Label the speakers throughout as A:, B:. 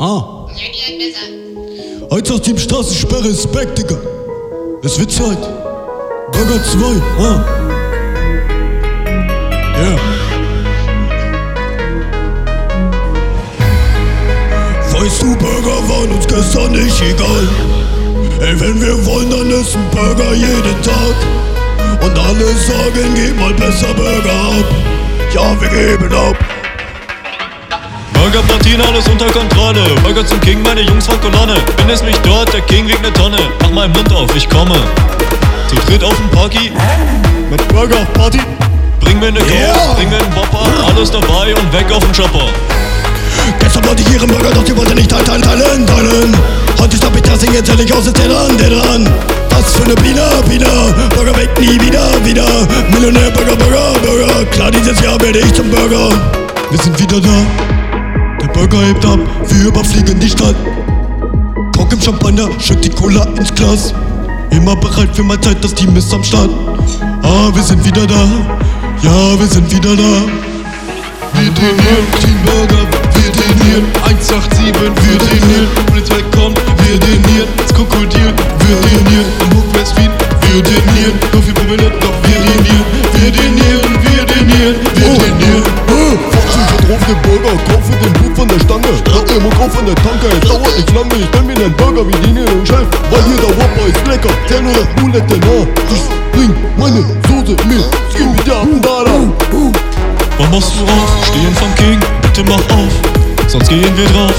A: Ah, heute sagt die Straßensperre ist back, Digga. Es wird Zeit. Burger 2, ah. Ja. Weißt du, Burger waren uns gestern nicht egal. Ey, wenn wir wollen, dann essen Burger jeden Tag. Und alle sagen, gib mal besser Burger ab. Ja, wir geben ab.
B: Burger Platin, alles unter Kontrolle. Burger zum King, meine Jungs von Kolonne. Wenn es mich dort, der King wiegt ne Tonne. Mach meinen Mund auf, ich komme. Zu dritt auf den Parky. Mit Burger Party. Bring mir ne Coke,
A: Yeah.
B: bring mir nen Whopper. Alles dabei und weg auf den Chopper.
A: Gestern wollte ich ihren Burger, doch die wollte nicht teilen, teilen, teilen. Heute stopp ich das Ding, jetzt häll ich aus, dran, der dran. Was für ne Biene, Biene, Burger weg, nie wieder, wieder. Millionär, Burger, Burger, Burger. Klar, dieses Jahr werde ich zum Burger. Wir sind wieder da. Burger hebt ab, wir überfliegen die Stadt. Kock im Champagner, schütt die Cola ins Glas. Immer bereit für meine Zeit, das Team ist am Start. Ah, wir sind wieder da. Ja, wir sind wieder da.
C: Wir trainieren, Team Burger, wir trainieren 187, wir trainieren
D: Drauf den Burger, kaufe den Blut von der Stange Trag den Muck auf von der Tanke, es dauert nicht lange Ich stell mir nen Burger wie die den Chef Weil hier der Whopper ist lecker, 10 oder Bulette, na Ich bring meine Soße mit, gib mir der Abendala
B: Wann machst du auf? Stehen vom King, bitte mach auf. Sonst gehen wir drauf.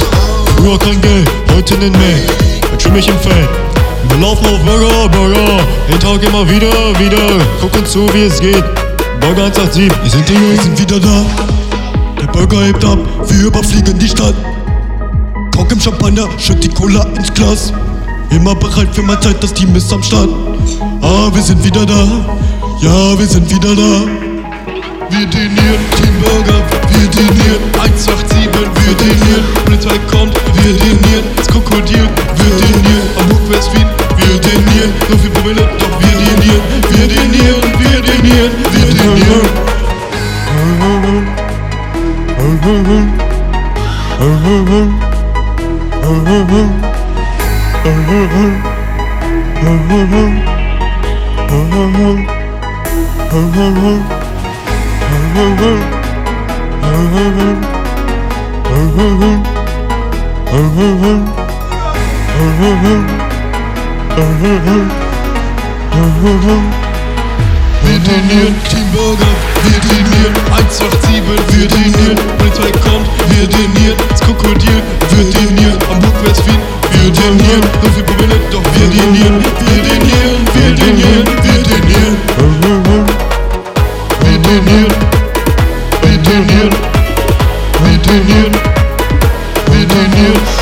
B: Früher kein Geld, heute nen Mac. Jetzt schwimm ich im Feld. Wir laufen auf Burger, Burger. Den Tag immer wieder, wieder. Guck uns zu, wie es geht. Burger 187, wir sind die
A: Wir sind wieder da. Der Burger hebt ab, wir überfliegen die Stadt. Kock im Champagner, schütt die Cola ins Glas. Immer bereit für meine Zeit, das Team ist am Start. Ah, wir sind wieder da. Ja, wir sind wieder da.
C: Wir trainieren, Team Burger, wir trainieren 187, wir trainieren Polizei kommt, wir trainieren Das Krokodil, wir trainieren Am Hochwestwien, wir trainieren So viel Promille, doch wir trainieren Wir trainieren, wir trainieren, wir trainieren Wir trainieren, Team Burger, wir trainieren 187, wir trainieren Polizei kommt, wir trainieren Das Krokodil, wir trainieren Am Hochwestwien, wir trainieren So viel Promille, doch wir trainieren Wir trainieren, wir trainieren, wir trainieren Wir trainieren Wir trainieren Wir trainieren Wir trainieren